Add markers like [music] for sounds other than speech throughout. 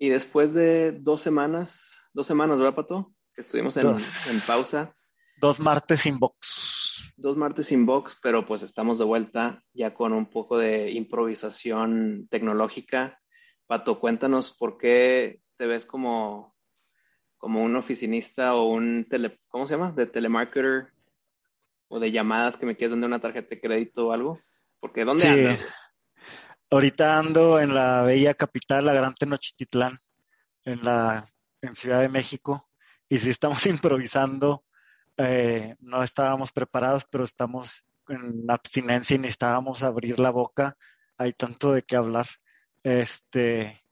y después de dos semanas, dos semanas, ¿verdad, Pato? Que estuvimos en, en pausa. Dos martes sin box. Dos martes sin box, pero pues estamos de vuelta ya con un poco de improvisación tecnológica. Pato, cuéntanos por qué te ves como, como un oficinista o un tele, ¿cómo se llama? De telemarketer o de llamadas que me quieres vender una tarjeta de crédito o algo. Porque ¿dónde sí. Ahorita ando en la bella capital, la Gran Tenochtitlán, en la en Ciudad de México, y si estamos [laughs] improvisando, eh, no estábamos preparados, pero estamos en abstinencia y necesitábamos abrir la boca. Hay tanto de qué hablar. Este.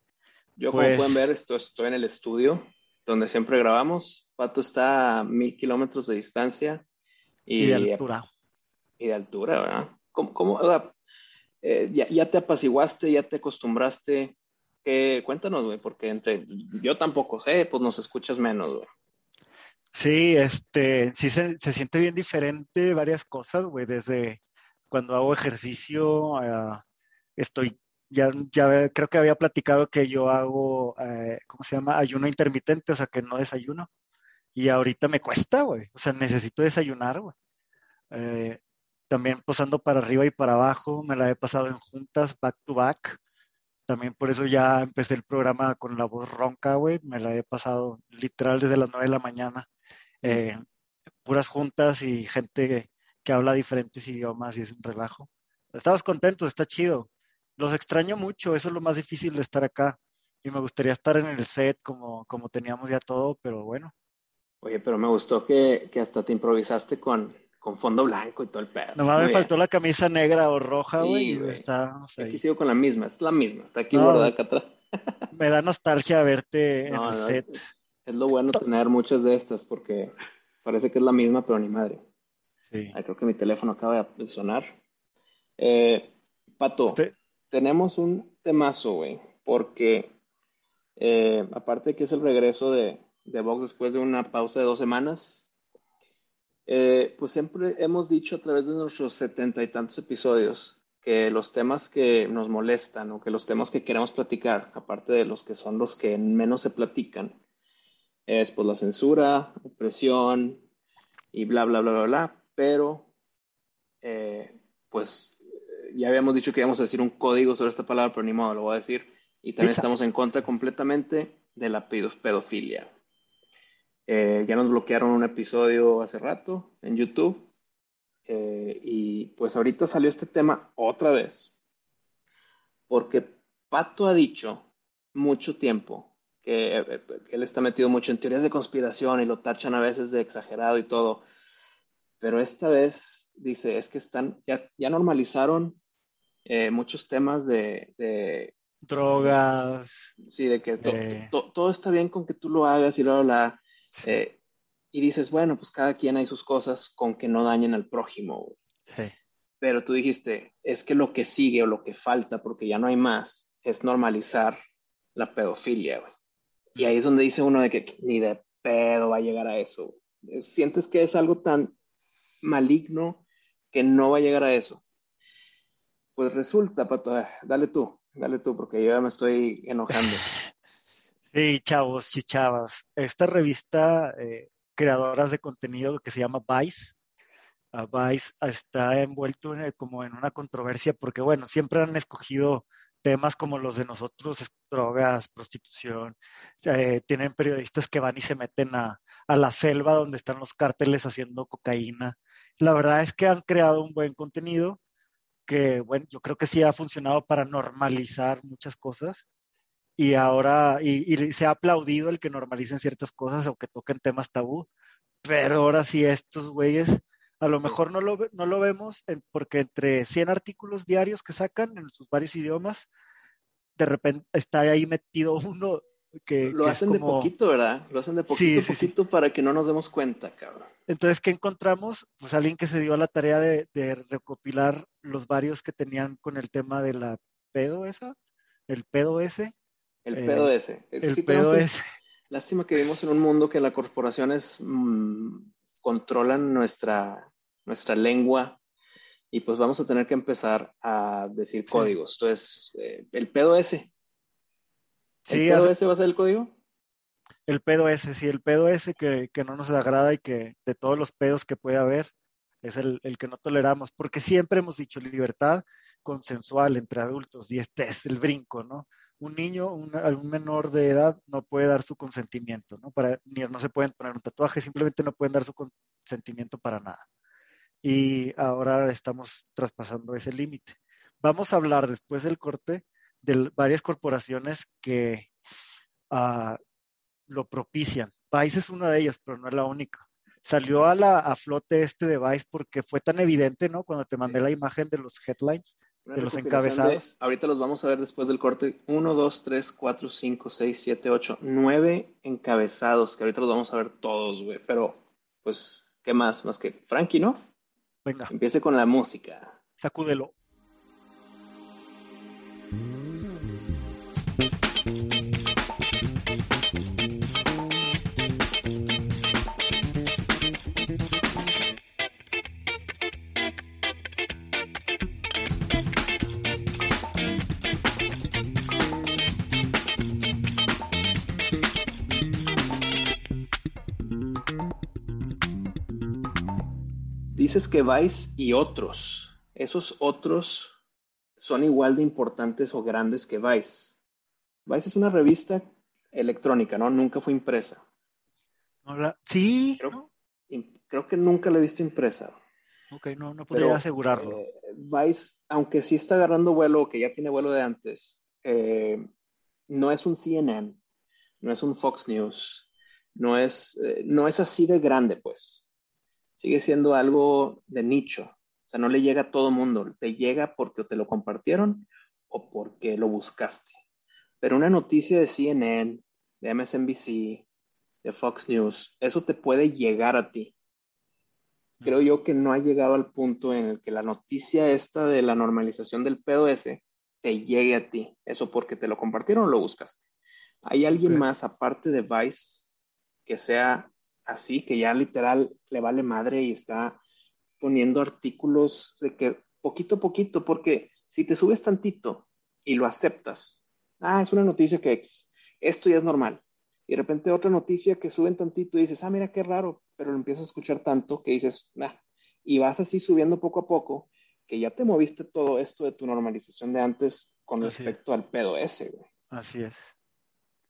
Yo, como pues pueden ver, esto, estoy en el estudio donde siempre grabamos. Pato está a mil kilómetros de distancia. Y, de altura. Y de altura, ¿verdad? ¿Cómo, cómo, eh, ya, te apaciguaste, ya te acostumbraste. cuéntanos, güey, porque entre yo tampoco sé, pues nos escuchas menos, güey. Sí, este, sí se, siente bien diferente varias cosas, güey, desde cuando hago ejercicio, eh, estoy, ya, ya creo que había platicado que yo hago, eh, ¿cómo se llama? Ayuno intermitente, o sea, que no desayuno. Y ahorita me cuesta, güey, o sea, necesito desayunar, güey también posando para arriba y para abajo, me la he pasado en juntas, back to back. También por eso ya empecé el programa con la voz ronca, güey. Me la he pasado literal desde las nueve de la mañana. Eh, puras juntas y gente que habla diferentes idiomas y es un relajo. Estamos contentos, está chido. Los extraño mucho, eso es lo más difícil de estar acá. Y me gustaría estar en el set como, como teníamos ya todo, pero bueno. Oye, pero me gustó que, que hasta te improvisaste con, con fondo blanco y todo el pedo. Nomás me faltó la camisa negra o roja, güey. está, aquí sigo con la misma, es la misma, está aquí guardada acá atrás. [laughs] me da nostalgia verte en el set. Es lo bueno tener muchas de estas porque parece que es la misma, pero ni madre. Sí. creo que mi teléfono acaba de sonar. Eh, Pato, tenemos un temazo, güey, porque eh, aparte que es el regreso de, de Vox después de una pausa de dos semanas, eh, pues siempre hemos dicho a través de nuestros setenta y tantos episodios que los temas que nos molestan o que los temas que queremos platicar, aparte de los que son los que menos se platican, es pues la censura, opresión y bla, bla, bla, bla, bla. Pero, eh, pues ya habíamos dicho que íbamos a decir un código sobre esta palabra, pero ni modo, lo voy a decir. Y también estamos en contra completamente de la pedofilia. Eh, ya nos bloquearon un episodio hace rato en YouTube. Eh, y pues ahorita salió este tema otra vez. Porque Pato ha dicho mucho tiempo que, eh, él está metido mucho en teorías de conspiración y lo tachan a veces de exagerado y todo. Pero esta vez dice, es que están, ya, ya normalizaron muchos temas de, drogas. Sí, de que todo está bien con que tú lo hagas y luego la eh, y dices, bueno, pues cada quien hay sus cosas con que no dañen al prójimo. Pero tú dijiste, es que lo que sigue o lo que falta, porque ya no hay más, es normalizar la pedofilia, Y ahí es donde dice uno de que ni de pedo va a llegar a eso. Sientes que es algo tan maligno que no va a llegar a eso. Pues resulta, Pato, dale tú, dale tú, porque yo ya me estoy enojando. [laughs] Sí, chavos y chavas. Esta revista, eh, creadoras de contenido que se llama Vice, uh, Vice está envuelto en, como en una controversia porque, bueno, siempre han escogido temas como los de nosotros, drogas, prostitución. Eh, tienen periodistas que van y se meten a, a la selva donde están los cárteles haciendo cocaína. La verdad es que han creado un buen contenido que, bueno, yo creo que sí ha funcionado para normalizar muchas cosas y ahora, y, se ha aplaudido el que normalicen ciertas cosas o que toquen temas tabú, pero ahora sí estos güeyes, a lo mejor no lo, no lo vemos porque entre 100 artículos diarios que sacan en sus varios idiomas, de repente está ahí metido uno que... Lo hacen de poquito, ¿verdad? Lo hacen de poquito, poquito para que no nos demos cuenta, cabrón. Entonces, ¿qué encontramos? Pues alguien que se dio a la tarea de, de recopilar los varios que tenían con el tema de la pedo esa, el pedo ese, el eh, pedo ese. El, pedo ese. Lástima que vivimos en un mundo que las corporaciones mm, controlan nuestra, nuestra lengua y pues vamos a tener que empezar a decir códigos. Entonces, eh, el pedo ese. ¿El pedo ese va a ser el código? El pedo ese, sí, el pedo ese que, que, no nos agrada y que de todos los pedos que puede haber es el, el, que no toleramos, porque siempre hemos dicho libertad consensual entre adultos y este es el brinco, ¿no? Un niño, un, un menor de edad no puede dar su consentimiento, ¿no? Para, ni no se pueden poner un tatuaje, simplemente no pueden dar su consentimiento para nada. Y ahora estamos traspasando ese límite. Vamos a hablar después del corte de varias corporaciones que uh, lo propician. Vice es una de ellas, pero no es la única. Salió a la a flote este de Vice porque fue tan evidente, ¿no? Cuando te mandé la imagen de los headlines, de los encabezados. De, ahorita los vamos a ver después del corte. Uno, dos, tres, cuatro, cinco, seis, siete, ocho, nueve encabezados, que ahorita los vamos a ver todos, güey. Pero, pues, ¿qué más? Más que Frankie, ¿no? Venga. Empiece con la música. Sacúdelo. Dices que Vice y otros, esos otros son igual de importantes o grandes que Vice. Vice es una revista electrónica, ¿no? Nunca fue impresa. Sí. Creo, que nunca la he visto impresa. Ok, no, no podría asegurarlo. Eh, Vice, aunque sí está agarrando vuelo, que ya tiene vuelo de antes, eh, no es un CNN, no es un Fox News, no es, eh, no es así de grande, pues sigue siendo algo de nicho. O sea, no le llega a todo mundo, te llega porque te lo compartieron o porque lo buscaste. Pero una noticia de CNN, de MSNBC, de Fox News, eso te puede llegar a ti. Creo yo que no ha llegado al punto en el que la noticia esta de la normalización del POS te llegue a ti. Eso porque te lo compartieron o lo buscaste. ¿Hay alguien más aparte de Vice que sea así, que ya literal le vale madre y está poniendo artículos de que poquito a poquito, porque si te subes tantito y lo aceptas, ah, es una noticia que esto ya es normal. Y de repente otra noticia que suben tantito y dices, ah, mira qué raro, pero lo empiezas a escuchar tanto que dices, nah, y vas así subiendo poco a poco, que ya te moviste todo esto de tu normalización de antes con respecto al pedo ese, güey. Así es.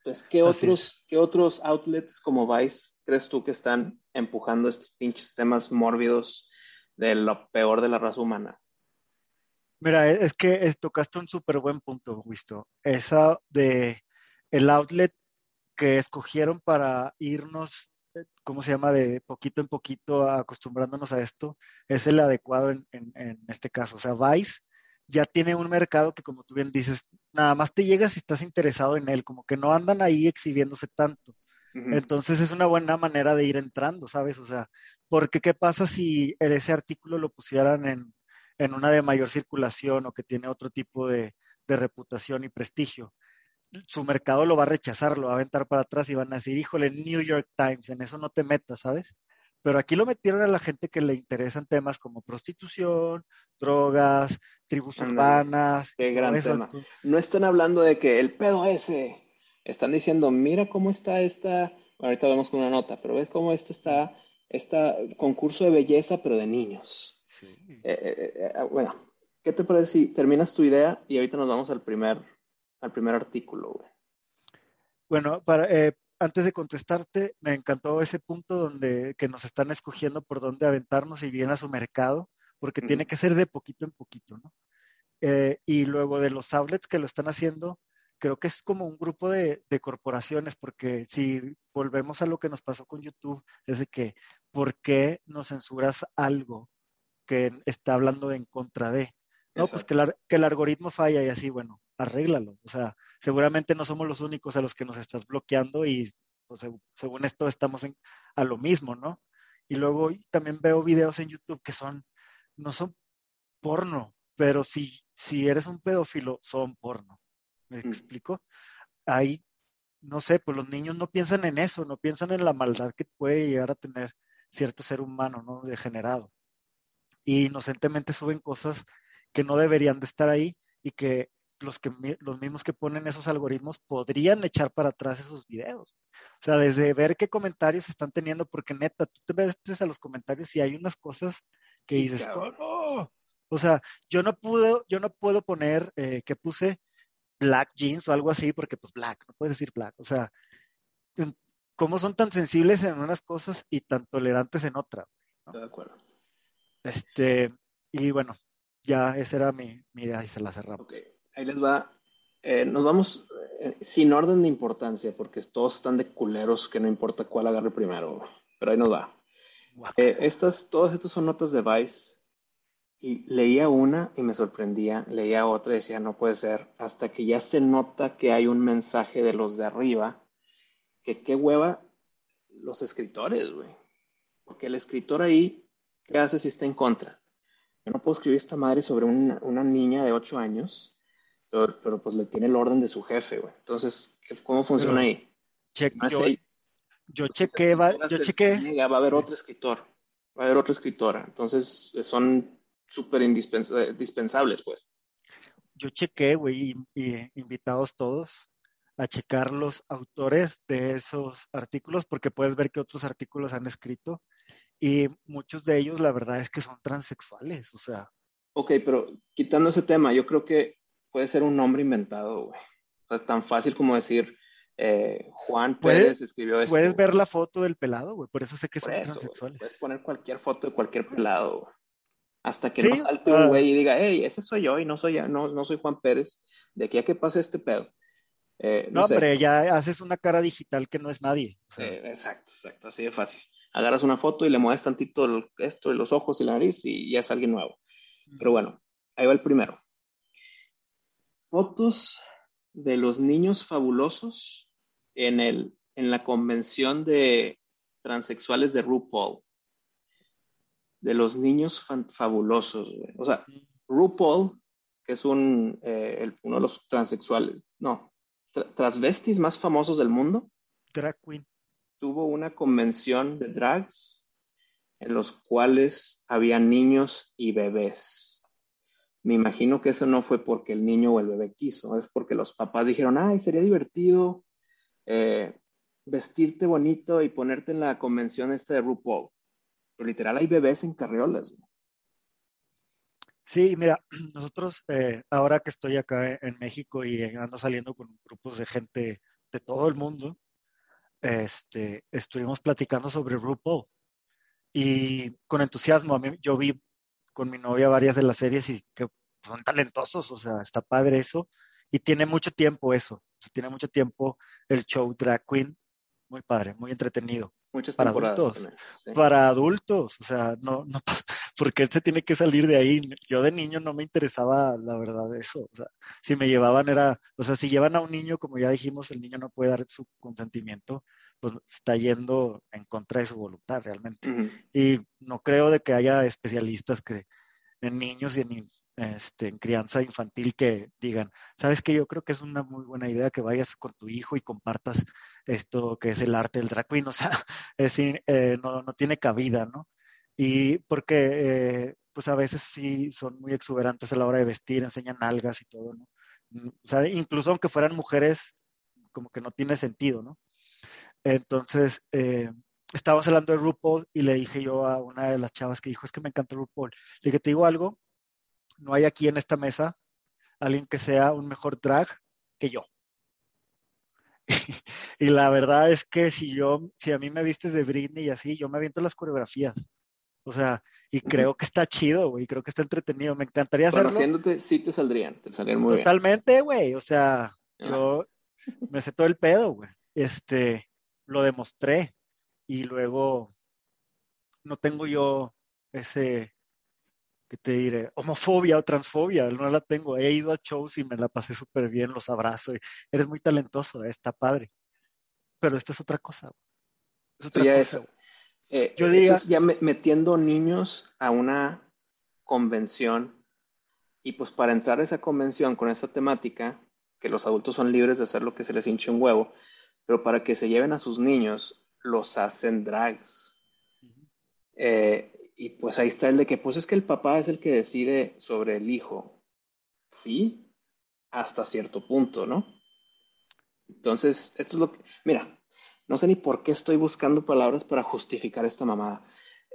Pues, ¿qué otros, ¿qué otros outlets como Vice crees tú que están empujando estos pinches temas mórbidos de lo peor de la raza humana? Mira, e, es que tocaste un súper buen punto, Wisto. Esa de el outlet que escogieron para irnos, eh, ¿cómo se llama? De poquito en poquito acostumbrándonos a esto, es el adecuado en, en este caso. O sea, Vice ya tiene un mercado que, como tú bien dices, nada más te llega si estás interesado en él, como que no andan ahí exhibiéndose tanto. Entonces es una buena manera de ir entrando, ¿sabes? O sea, porque qué pasa si ese artículo lo pusieran en, en una de mayor circulación o que tiene otro tipo de, de, reputación y prestigio? Su mercado lo va a rechazar, lo va a aventar para atrás y van a decir, híjole, New York Times, en eso no te metas, ¿sabes? Pero aquí lo metieron a la gente que le interesan temas como prostitución, drogas, tribus urbanas. Qué gran tema. No están hablando de que el pedo ese. Están diciendo, mira cómo está esta. Ahorita vemos con una nota, pero ves cómo esto está, este concurso de belleza, pero de niños. Sí. Eh, eh, eh, ah, bueno, ¿qué te parece si terminas tu idea y ahorita nos vamos al primer, al primer artículo, güey? Bueno, para, antes de contestarte, me encantó ese punto donde que nos están escogiendo por dónde aventarnos y bien a su mercado, porque tiene que ser de poquito en poquito, ¿no? Eh, y luego de los outlets que lo están haciendo, creo que es como un grupo de, de, corporaciones, porque si volvemos a lo que nos pasó con YouTube, es de que, ¿por qué nos censuras algo que está hablando en contra de? No, pues que, que el algoritmo falla y así, bueno, arréglalo. O sea, seguramente no somos los únicos a los que nos estás bloqueando y pues, según esto estamos en, a lo mismo, ¿no? Y luego también veo videos en YouTube que son, no son porno, pero si, si eres un pedófilo, son porno. ¿Me mm. explico? Ahí, no sé, pues los niños no piensan en eso, no piensan en la maldad que puede llegar a tener cierto ser humano, ¿no? Degenerado. Y inocentemente suben cosas que no deberían de estar ahí y que los, que, los mismos que ponen esos algoritmos podrían echar para atrás esos videos. O sea, desde ver qué comentarios están teniendo, porque neta, tú te ves a los comentarios y hay unas cosas que dices, oh, o sea, yo no puedo, yo no puedo poner eh, que puse black jeans o algo así, porque pues black, no puedes decir black. O sea, ¿cómo son tan sensibles en unas cosas y tan tolerantes en otras? De acuerdo. Este, y bueno, ya esa era mi, idea y se la cerramos. Okay. Ahí les va. Eh, nos vamos eh, sin orden de importancia, porque todos están de culeros que no importa cuál agarre primero, pero ahí nos va. estas, todas estas son notas de Vice y leía una y me sorprendía, leía otra y decía, no puede ser, hasta que ya se nota que hay un mensaje de los de arriba, que qué hueva los escritores, güey. Porque el escritor ahí, ¿qué hace si está en contra? Yo no puedo escribir esta madre sobre una, niña de 8 años, pero, pues le tiene el orden de su jefe, güey. Entonces, ¿cómo funciona ahí? yo, yo chequé, va, yo chequé. Va a haber otro escritor, va a haber otra escritora. Entonces, son súper indispensables, pues. Yo chequé, güey, y, invitados todos a checar los autores de esos artículos, porque puedes ver que otros artículos han escrito, y muchos de ellos, la verdad es que son transexuales, o sea. Ok, pero quitando ese tema, yo creo que puede ser un nombre inventado, güey. O sea, tan fácil como decir, eh, Juan Pérez escribió esto. Puedes ver la foto del pelado, güey, por eso sé que son transexuales. Puedes poner cualquier foto de cualquier pelado, güey. Hasta que no salte un ah. güey y diga, hey, ese soy yo y no soy, no, no soy Juan Pérez, de aquí a que pase este pedo. Eh, no, hombre, ya haces una cara digital que no es nadie. exacto, exacto, así de fácil. Agarras una foto y le mueves tantito esto de los ojos y la nariz y ya es alguien nuevo. Pero bueno, ahí va el primero. Fotos de los niños fabulosos en, el, en la convención de transexuales de RuPaul de los niños fabulosos, O sea, RuPaul, que es un, eh, uno de los transexuales, no, transvestis más famosos del mundo. Drag Queen. Tuvo una convención de drags en los cuales había niños y bebés. Me imagino que eso no fue porque el niño o el bebé quiso, es porque los papás dijeron, ay, sería divertido eh, vestirte bonito y ponerte en la convención esta de RuPaul. Pero literal hay bebés en carriolas. Sí, mira, [clears throat] nosotros eh, ahora que estoy acá en México y ando saliendo con grupos de gente de todo el mundo, este, estuvimos platicando sobre RuPaul y con entusiasmo. A mí, yo vi con mi novia varias de las series y que son talentosos, o sea, está padre eso y tiene mucho tiempo eso, tiene mucho tiempo el show Drag Queen, muy padre, muy entretenido. Muchas para adultos, para adultos, o sea, no, no, [laughs] porque este tiene que salir de ahí. Yo de niño no me interesaba, la verdad, eso. O sea, si me llevaban era, o sea, si llevan a un niño, como ya dijimos, el niño no puede dar su consentimiento, pues está yendo en contra de su voluntad realmente. Y no creo de que haya especialistas que en niños y en este, en crianza infantil que digan, sabes que yo creo que es una muy buena idea que vayas con tu hijo y compartas esto que es el arte del drag queen, o sea, [laughs] es eh, no, no, tiene cabida, ¿no? Y porque, eh, pues a veces sí son muy exuberantes a la hora de vestir, enseñan algas y todo, ¿no? Mm, o sea, incluso aunque fueran mujeres, como que no tiene sentido, ¿no? Entonces, eh, estábamos hablando de RuPaul y le dije yo a una de las chavas que dijo, es que me encanta RuPaul. Le dije, te digo algo, no hay aquí en esta mesa alguien que sea un mejor drag que yo. [laughs] y la verdad es que si yo, si a mí me vistes de Britney y así, yo me aviento las coreografías. O sea, y creo que está chido, güey, creo que está entretenido. Me encantaría hacerlo. Haciéndote, sí te saldrían, te saldrían muy Totalmente, güey. O sea, yo me sé todo el pedo, güey. Este, lo demostré. Y luego no tengo yo ese ¿qué te diré? Homofobia o transfobia, no la tengo. He ido a shows y me la pasé súper bien, los abrazo. Y eres muy talentoso, eh, está padre. Pero esta es otra cosa. Es otra cosa. Eh, Yo diría. ya metiendo niños a una convención y pues para entrar a esa convención con esa temática, que los adultos son libres de hacer lo que se les hinche un huevo, pero para que se lleven a sus niños, los hacen drags. eh, y pues ahí está el de que, pues es que el papá es el que decide sobre el hijo. Sí, hasta cierto punto, ¿no? Entonces, esto es lo que, mira, no sé ni por qué estoy buscando palabras para justificar esta mamada.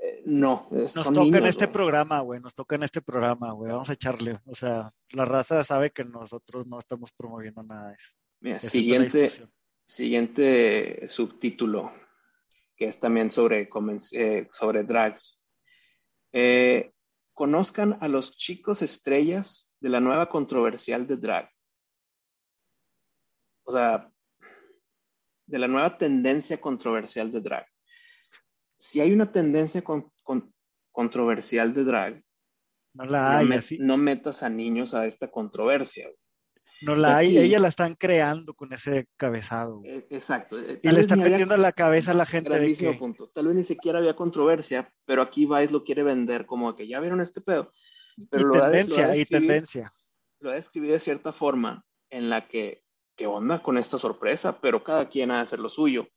Eh, no, nos toca en este programa, güey, nos toca en este programa, güey, vamos a echarle. O sea, la raza sabe que nosotros no estamos promoviendo nada de eso. Mira, siguiente, siguiente subtítulo, que es también sobre, eh, sobre drags. Eh, conozcan a los chicos estrellas de la nueva controversial de drag. O sea, de la nueva tendencia controversial de drag. Si hay una tendencia controversial de drag, no la hay. No, metas a niños a esta controversia. No la hay, ella la están creando con ese cabezado. E, exacto. Eh, y le están metiendo en la cabeza a la gente. de punto. Tal vez ni siquiera había controversia, pero aquí Vice lo quiere vender como que ya vieron este pedo. Pero y tendencia, y tendencia. Lo ha describido de cierta forma en la que, ¿qué onda con esta sorpresa? Pero cada quien ha de hacer lo suyo.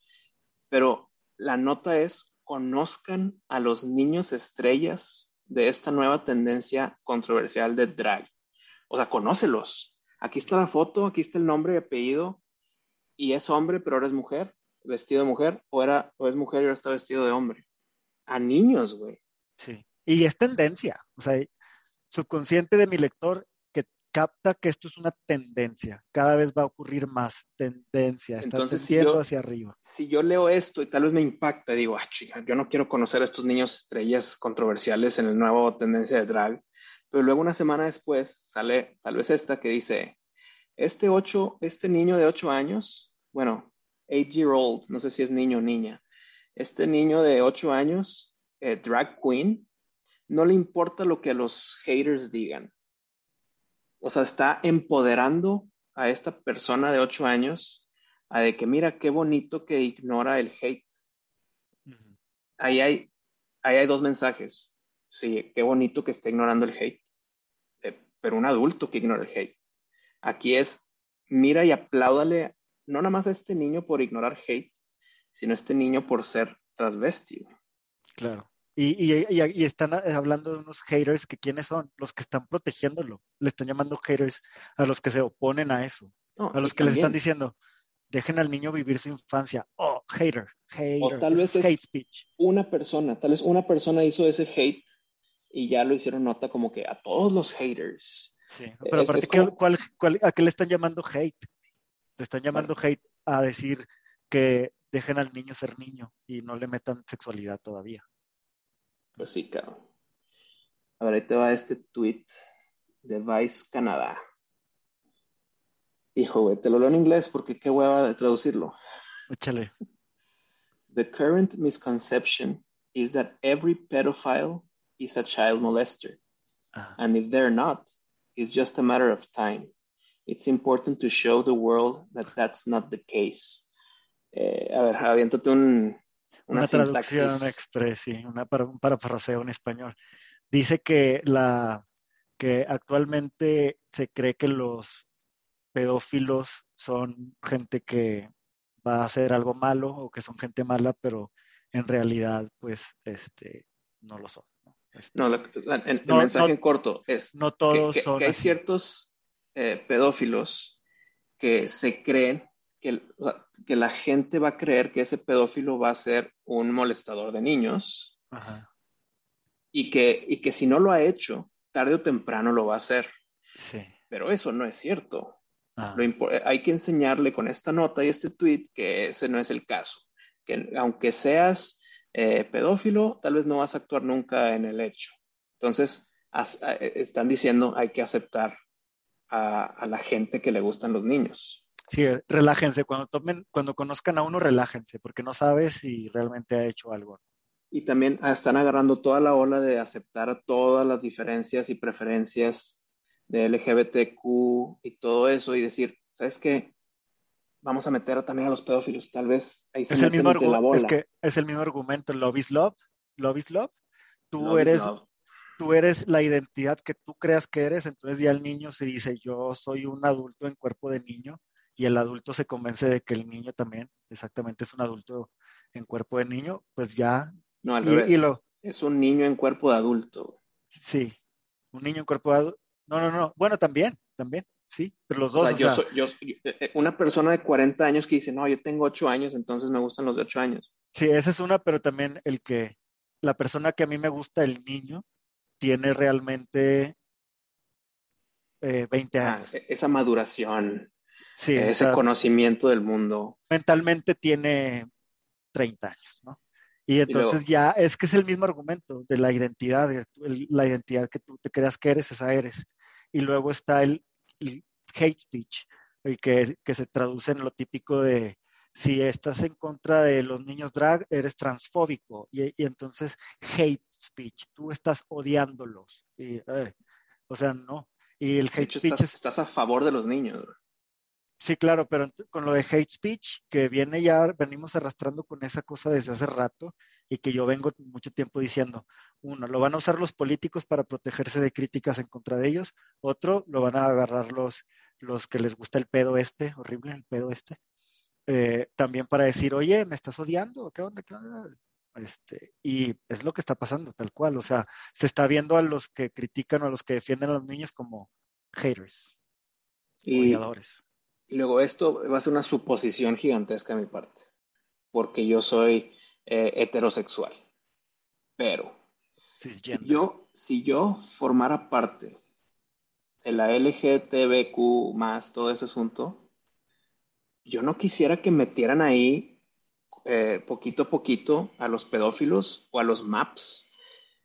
Pero la nota es, conozcan a los niños estrellas de esta nueva tendencia controversial de drag. O sea, conócelos aquí está la foto, aquí está el nombre y apellido, y es hombre, pero ahora es mujer, vestido de mujer, o, era, o es mujer y ahora está vestido de hombre. A niños, güey. Sí, y es tendencia, o sea, subconsciente de mi lector que capta que esto es una tendencia, cada vez va a ocurrir más tendencia, está Entonces, hacia arriba. Si yo leo esto y tal vez me impacta, digo, ah, chica, yo no quiero conocer a estos niños estrellas controversiales en el nuevo tendencia de drag, pero luego una semana después sale tal vez esta que dice, este, ocho, este niño de 8 años, bueno, 8 year old, no sé si es niño o niña, este niño de 8 años, eh, drag queen, no le importa lo que los haters digan. O sea, está empoderando a esta persona de 8 años a de que mira qué bonito que ignora el hate. Ahí hay, ahí hay dos mensajes sí, qué bonito que esté ignorando el hate, pero un adulto que ignora el hate. Aquí es, mira y apláudale, no nada más a este niño por ignorar hate, sino a este niño por ser transvestido. Claro. Y, y, están hablando de unos haters que quiénes son, los que están protegiéndolo. Le están llamando haters a los que se oponen a eso. a los que le están diciendo, dejen al niño vivir su infancia. Oh, hater, hater. O tal vez hate speech. Una persona, tal vez una persona hizo ese hate y ya lo hicieron nota como que a todos los haters. Sí, pero aparte, a qué le están llamando hate? Le están llamando hate a decir que dejen al niño ser niño y no le metan sexualidad todavía. Pues sí, cabrón. A ver, ahí te va este tweet de Vice Canadá. Hijo, güey, te lo leo en inglés porque qué hueva de traducirlo. Échale. The current misconception is that every pedophile is a child molester. Uh-huh. And if they're not, it's just a matter of time. It's important to show the world that that's not the case. Eh, a ver, aviéntate un, una, una traducción express, sí, una para, un parafraseo en español. Dice que la que actualmente se cree que los pedófilos son gente que va a hacer algo malo o que son gente mala, pero en realidad, pues, este, no lo son. Este, no, el, mensaje en corto es no todos que, son hay ciertos eh, pedófilos que se creen que, que, la gente va a creer que ese pedófilo va a ser un molestador de niños Y, que, y que si no lo ha hecho, tarde o temprano lo va a hacer. Sí. Pero eso no es cierto. Ah. hay que enseñarle con esta nota y este tweet que ese no es el caso. Que aunque seas eh, pedófilo, tal vez no vas a actuar nunca en el hecho. Entonces, eh, están diciendo hay que aceptar a, la gente que le gustan los niños. Sí, relájense. Cuando tomen, cuando conozcan a uno, relájense, porque no sabes si realmente ha hecho algo. Y también ah, están agarrando toda la ola de aceptar todas las diferencias y preferencias de LGBTQ y todo eso y decir, ¿sabes qué? Vamos a meter también a los pedófilos, tal vez ahí se es el mismo la bola. Es que es el mismo argumento, love is love, love is love. Tú eres tú eres la identidad que tú creas que eres, entonces ya el niño se dice, yo soy un adulto en cuerpo de niño y el adulto se convence de que el niño también exactamente es un adulto en cuerpo de niño, pues ya No, al revés. es un niño en cuerpo de adulto. Sí. Un niño en cuerpo de adulto. No, no, no. Bueno, también, también. Sí, pero los dos. O sea, yo soy, eh, eh, una persona de 40 años que dice, no, yo tengo 8 años, entonces me gustan los de 8 años. Sí, esa es una, pero también el que la persona que a mí me gusta, el niño, tiene realmente 20 ah, años. E-, esa maduración, sí, ese conocimiento del mundo. Mentalmente tiene 30 años, ¿no? Y entonces ya es que es el mismo argumento de la identidad, la identidad que tú te creas que eres, esa eres. Y luego está el, hate speech, el que, que, se traduce en lo típico de si estás en contra de los niños drag, eres transfóbico. Y, entonces hate speech, tú estás odiándolos. Y, eh, o sea, no. Y el hate speech estás, estás a favor de los niños. Sí, claro, pero con lo de hate speech, que viene ya, venimos arrastrando con esa cosa desde hace rato y que yo vengo mucho tiempo diciendo, uno, lo van a usar los políticos para protegerse de críticas en contra de ellos, otro, lo van a agarrar los, los que les gusta el pedo este, horrible el pedo este, eh, también para decir, oye, me estás odiando, ¿qué onda? ¿Qué onda? Este, y es lo que está pasando, tal cual, o sea, se está viendo a los que critican o a los que defienden a los niños como haters, y, odiadores y luego esto va a ser una suposición gigantesca de mi parte, porque yo soy eh, heterosexual. Pero yo, si yo formara parte de la LGTBQ más todo ese asunto, yo no quisiera que metieran ahí eh, poquito a poquito a los pedófilos o a los maps.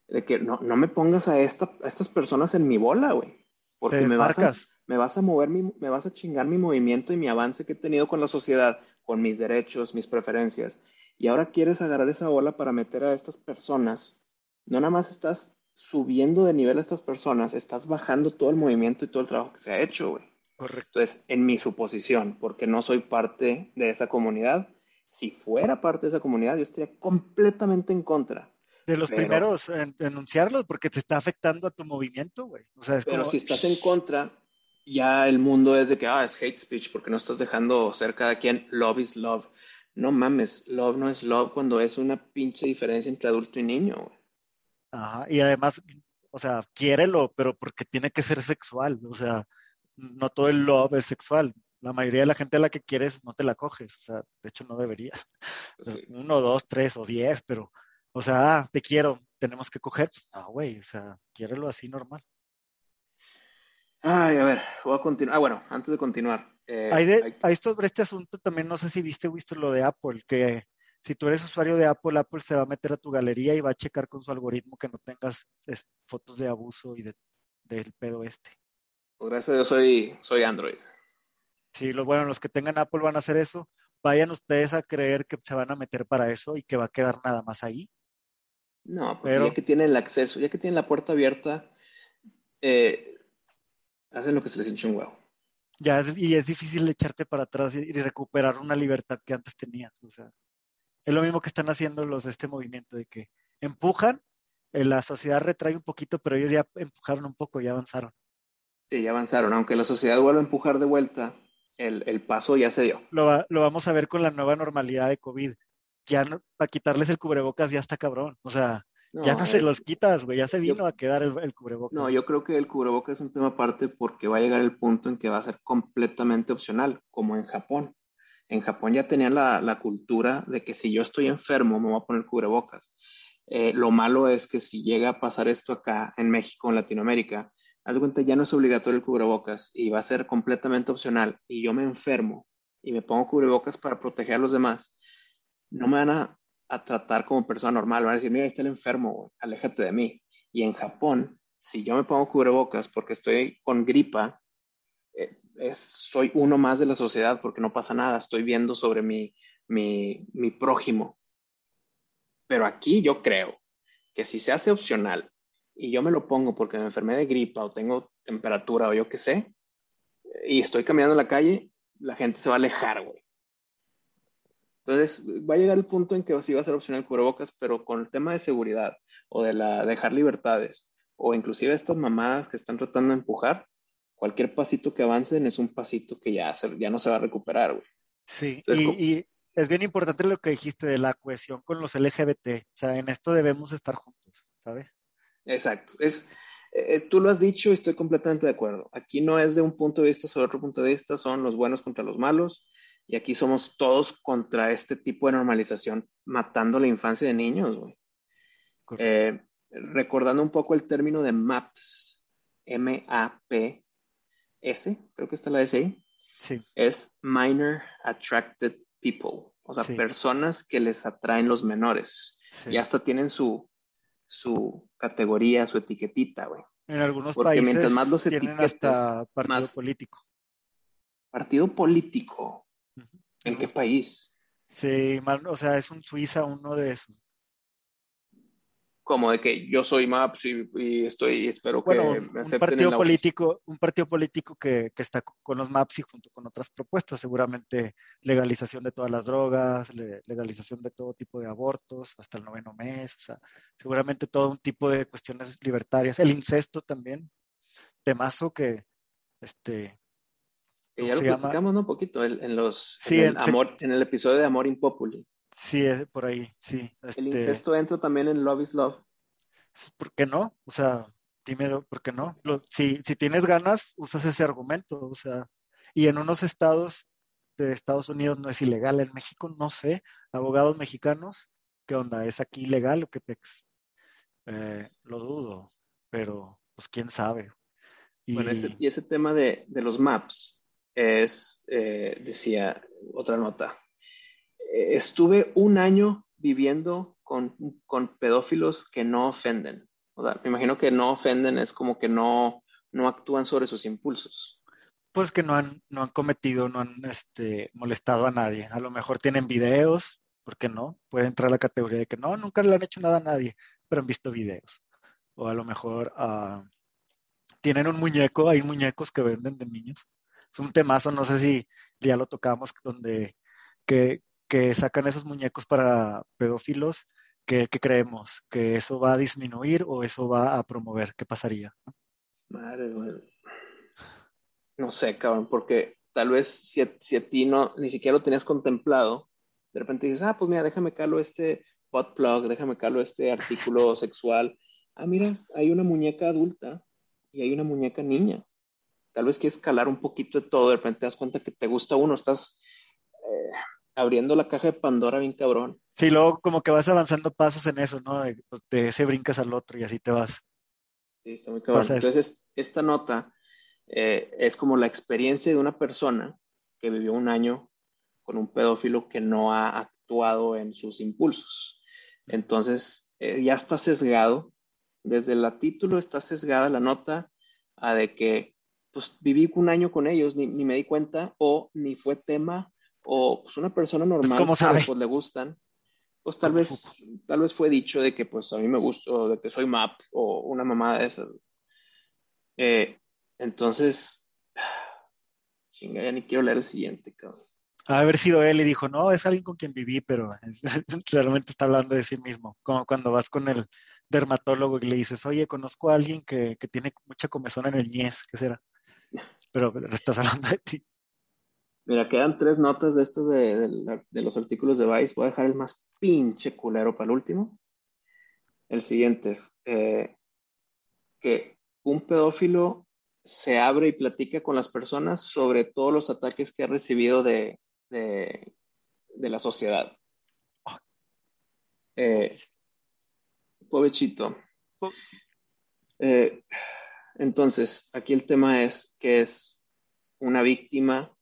De que no, no me pongas a, esta, a estas personas en mi bola, güey. Porque me vas, a, me vas a mover, mi, me vas a chingar mi movimiento y mi avance que he tenido con la sociedad, con mis derechos, mis preferencias. Y ahora quieres agarrar esa ola para meter a estas personas. No nada más estás subiendo de nivel a estas personas, estás bajando todo el movimiento y todo el trabajo que se ha hecho, güey. Correcto. Entonces, en mi suposición, porque no soy parte de esa comunidad, si fuera parte de esa comunidad, yo estaría completamente en contra. De los primeros en denunciarlo, porque te está afectando a tu movimiento, güey. O sea, pero si estás en contra, ya el mundo es de que, ah, es hate speech porque no estás dejando ser cada quien, love is love. No mames, love no es love cuando es una pinche diferencia entre adulto y niño. Ajá, y además, o sea, quiérelo, pero porque tiene que ser sexual, o sea, no todo el love es sexual. La mayoría de la gente a la que quieres no te la coges, o sea, de hecho no debería. Pues [laughs] Uno, dos, tres o diez, pero, o sea, ah, te quiero, tenemos que coger. No, güey, o sea, quiérelo así normal. Ay, a ver, voy a continuar. Ah, bueno, antes de continuar. Eh, hay, de, hay... sobre este asunto también, no sé si viste visto lo de Apple, que si tú eres usuario de Apple, Apple se va a meter a tu galería y va a checar con su algoritmo que no tengas fotos de abuso y de, del pedo este. Pues gracias a Dios soy, soy Android. Sí, los, bueno, los que tengan Apple van a hacer eso. Vayan ustedes a creer que se van a meter para eso y que va a quedar nada más ahí. No, porque ya que tienen el acceso, ya que tienen la puerta abierta, eh, hacen lo que se les hincha un huevo. Ya, y es difícil echarte para atrás y, recuperar una libertad que antes tenías. O sea, es lo mismo que están haciendo los de este movimiento, de que empujan, eh, la sociedad retrae un poquito, pero ellos ya empujaron un poco, ya avanzaron. Sí, ya avanzaron. Aunque la sociedad vuelva a empujar de vuelta, el, paso ya se dio. Lo, lo, vamos a ver con la nueva normalidad de COVID. Ya no, para quitarles el cubrebocas ya está cabrón. O sea, ya no se los quitas, güey, ya se vino a quedar el, cubrebocas. No, yo creo que el cubrebocas es un tema aparte porque va a llegar el punto en que va a ser completamente opcional, como en Japón. En Japón ya tenían la, cultura de que si yo estoy enfermo me voy a poner cubrebocas. Eh, lo malo es que si llega a pasar esto acá en México, en Latinoamérica, haz de cuenta ya no es obligatorio el cubrebocas y va a ser completamente opcional y yo me enfermo y me pongo cubrebocas para proteger a los demás, no me van a a tratar como persona normal. Van a decir, mira, está el enfermo, aléjate de mí. Y en Japón, si yo me pongo cubrebocas porque estoy con gripa, eh, soy uno más de la sociedad porque no pasa nada, estoy viendo sobre mi, mi, mi prójimo. Pero aquí yo creo que si se hace opcional y yo me lo pongo porque me enfermé de gripa o tengo temperatura o yo qué sé, y estoy caminando en la calle, la gente se va a alejar, güey. Entonces, va a llegar el punto en que sí va a ser opcional cubrebocas, pero con el tema de seguridad o de la dejar libertades o inclusive estas mamadas que están tratando de empujar, cualquier pasito que avancen es un pasito que ya, ya no se va a recuperar, güey. Sí, y, es bien importante lo que dijiste de la cohesión con los LGBT. O sea, en esto debemos estar juntos, ¿sabes? Exacto. Es, eh, tú lo has dicho y estoy completamente de acuerdo. Aquí no es de un punto de vista sobre otro punto de vista, son los buenos contra los malos. Y aquí somos todos contra este tipo de normalización, matando la infancia de niños, güey. Eh, recordando un poco el término de MAPS, M-A-P-S, creo que está la S ahí. Sí. Es Minor Attracted People, o sea, personas que les atraen los menores. Y hasta tienen su, su categoría, su etiquetita, güey. En algunos países mientras más los tienen hasta partido político. Partido político. ¿En qué país? Sí, o sea, es un Suiza uno de esos. Como de que yo soy MAPS y, estoy, espero que me acepten un partido político, un partido político que, está con los MAPS y junto con otras propuestas, seguramente legalización de todas las drogas, legalización de todo tipo de abortos hasta el noveno mes, o sea, seguramente todo un tipo de cuestiones libertarias, el incesto también, temazo que, este, ya lo platicamos un poquito en, los, en, el amor, en el episodio de Amor Impopuli. Sí, por ahí, sí. El este incesto entra también en Love is Love. ¿Por qué no? O sea, dime, ¿por qué no? si, si tienes ganas, usas ese argumento, o sea, y en unos estados de Estados Unidos no es ilegal, en México no sé, abogados mexicanos, ¿qué onda? ¿Es aquí ilegal o qué pex? Eh, lo dudo, pero pues quién sabe. Y, bueno, ese, y ese tema de, de los maps es, eh, decía otra nota, eh, estuve un año viviendo con, pedófilos que no ofenden. O sea, me imagino que no ofenden es como que no, no actúan sobre sus impulsos. Pues que no han, no han cometido, no han este, molestado a nadie. A lo mejor tienen videos, ¿por qué no? Puede entrar a la categoría de que no, nunca le han hecho nada a nadie, pero han visto videos. O a lo mejor uh, tienen un muñeco, hay muñecos que venden de niños. Es un temazo, no sé si ya lo tocamos, donde que, sacan esos muñecos para pedófilos, ¿qué, creemos? ¿Que eso va a disminuir o eso va a promover? ¿Qué pasaría? Madre, No sé, cabrón, porque tal vez si a, ti no, ni siquiera lo tenías contemplado, de repente dices, ah, pues mira, déjame calo este hot plug, déjame calo este artículo sexual. Ah, mira, hay una muñeca adulta y hay una muñeca niña. Tal vez quieres calar un poquito de todo, de repente te das cuenta que te gusta uno, estás eh, abriendo la caja de Pandora bien cabrón. Sí, luego como que vas avanzando pasos en eso, ¿no? De, pues, ese brincas al otro y así te vas. Sí, está muy cabrón. Entonces, esta nota eh, es como la experiencia de una persona que vivió un año con un pedófilo que no ha actuado en sus impulsos. Entonces, eh, ya está sesgado. Desde el título está sesgada la nota a de que pues viví un año con ellos, ni, ni me di cuenta, o ni fue tema, o pues una persona pues, normal que pues le gustan, pues tal vez, tal vez fue dicho de que pues a mí me gusta, o de que soy map, o una mamada de esas. Eh, entonces, [sighs] chinga, ya ni quiero leer el siguiente, cabrón. haber sido él y dijo, no, es alguien con quien viví, pero [laughs] realmente está hablando de sí mismo. Como cuando vas con el dermatólogo y le dices, oye, conozco a alguien que, que tiene mucha comezón en el ñez, ¿qué será? Pero estás hablando de ti. Mira, quedan tres notas de estos de, los artículos de Vice. Voy a dejar el más pinche culero para el último. El siguiente, eh, que un pedófilo se abre y platica con las personas sobre todos los ataques que ha recibido de, la sociedad. Eh, pobrecito. Eh, entonces, aquí el tema es que es una víctima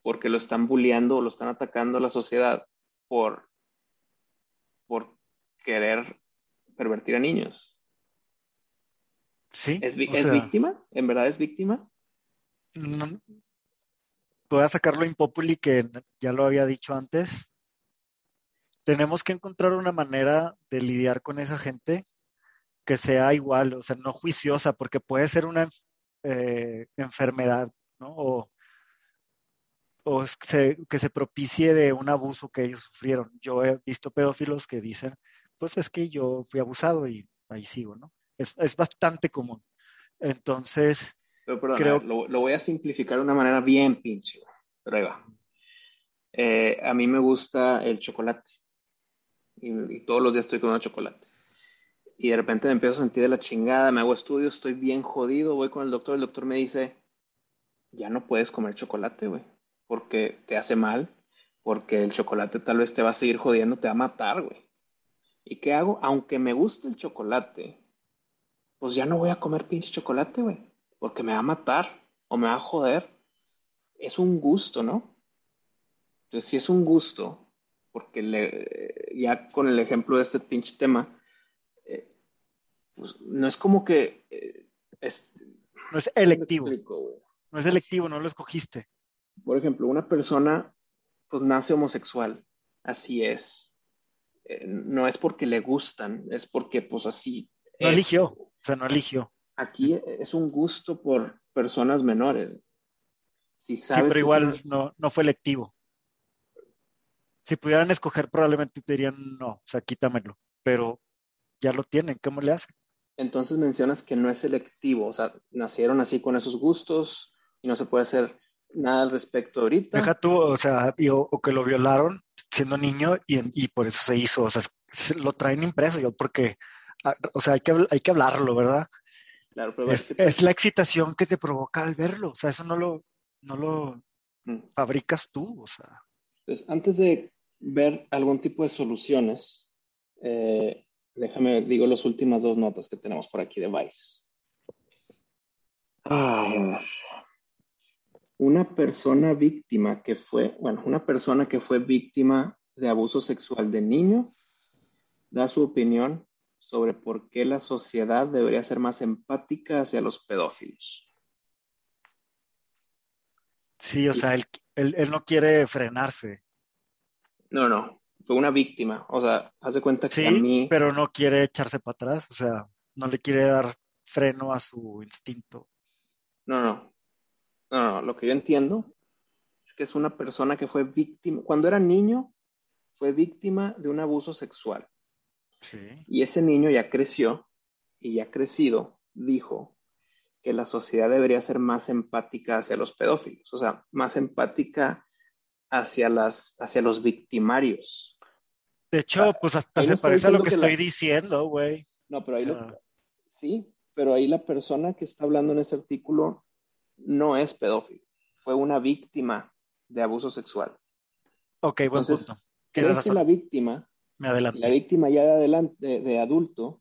porque lo están bulleando o lo están atacando a la sociedad por, por querer pervertir a niños. Sí. ¿Es, víctima? ¿En verdad es víctima? No, voy a sacarlo impopuli que ya lo había dicho antes. Tenemos que encontrar una manera de lidiar con esa gente que sea igual, o sea, no juiciosa, porque puede ser una eh, enfermedad, ¿no? O, o que se propicie de un abuso que ellos sufrieron. Yo he visto pedófilos que dicen, pues es que yo fui abusado y ahí sigo, ¿no? Es, bastante común. Entonces, creo... Lo, lo, voy a simplificar de una manera bien pinche, pero ahí va. Eh, a mí me gusta el chocolate y, todos los días estoy comiendo chocolate. Y de repente me empiezo a sentir de la chingada, me hago estudios, estoy bien jodido, voy con el doctor, el doctor me dice, ya no puedes comer chocolate, güey, porque te hace mal, porque el chocolate tal vez te va a seguir jodiendo, te va a matar, güey. ¿Y qué hago? Aunque me guste el chocolate, pues ya no voy a comer pinche chocolate, güey, porque me va a matar o me va a joder. Es un gusto, ¿no? Entonces, si es un gusto, porque le, ya con el ejemplo de este pinche tema, eh, pues no es como que... Eh, es, no es electivo. no es electivo, no lo escogiste. Por ejemplo, una persona pues nace homosexual, así es. Eh, no es porque le gustan, es porque pues así. No eligió, o sea, no eligió. Aquí es un gusto por personas menores. Si sí, pero igual no, no fue electivo si pudieran escoger, probablemente dirían no, o sea, quítamelo, pero ya lo tienen, ¿cómo le hacen? Entonces mencionas que no es selectivo, o sea, nacieron así con esos gustos y no se puede hacer nada al respecto ahorita. Deja tú, o sea, o, que lo violaron siendo niño y, y, por eso se hizo, o sea, lo traen impreso yo porque, o sea, hay que, hay que hablarlo, ¿verdad? Claro, pero es, es, la excitación que te provoca al verlo, o sea, eso no lo, no lo mm. fabricas tú, o sea. Entonces, antes de ver algún tipo de soluciones, eh, déjame, digo las últimas dos notas que tenemos por aquí de Vice. Una persona víctima que fue, bueno, una persona que fue víctima de abuso sexual de niño da su opinión sobre por qué la sociedad debería ser más empática hacia los pedófilos. Sí, o sea, él, él no quiere frenarse. No, no, fue una víctima. O sea, haz de cuenta que a mí. Pero no quiere echarse para atrás, o sea, no le quiere dar freno a su instinto. No, no. No, no, lo que yo entiendo es que es una persona que fue víctima. Cuando era niño, fue víctima de un abuso sexual. Sí. Y ese niño ya creció y ya crecido dijo que la sociedad debería ser más empática hacia los pedófilos, o sea, más empática hacia, las, hacia los victimarios. De hecho, ah, pues hasta se parece a lo que, estoy diciendo, güey. No, pero ahí lo, sí, pero ahí la persona que está hablando en ese artículo no es pedófilo, fue una víctima de abuso sexual. Ok, buen Entonces, punto. que la víctima, Me adelanto. la víctima ya de, adelante, de, adulto,